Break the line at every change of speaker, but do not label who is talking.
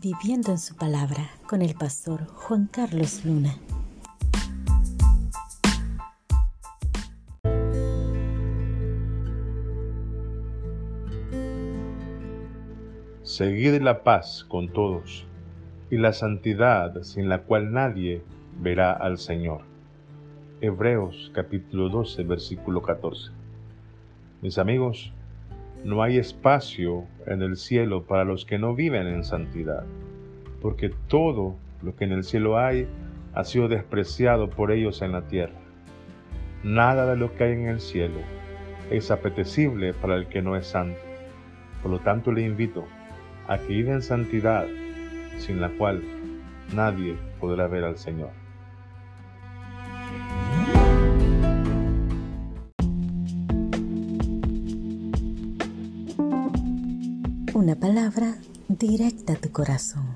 Viviendo en su palabra con el pastor Juan Carlos Luna.
Seguid la paz con todos y la santidad sin la cual nadie verá al Señor. Hebreos capítulo 12, versículo 14. Mis amigos, no hay espacio en el cielo para los que no viven en santidad, porque todo lo que en el cielo hay ha sido despreciado por ellos en la tierra. Nada de lo que hay en el cielo es apetecible para el que no es santo. Por lo tanto le invito a que viva en santidad, sin la cual nadie podrá ver al Señor.
Una palabra directa a tu corazón.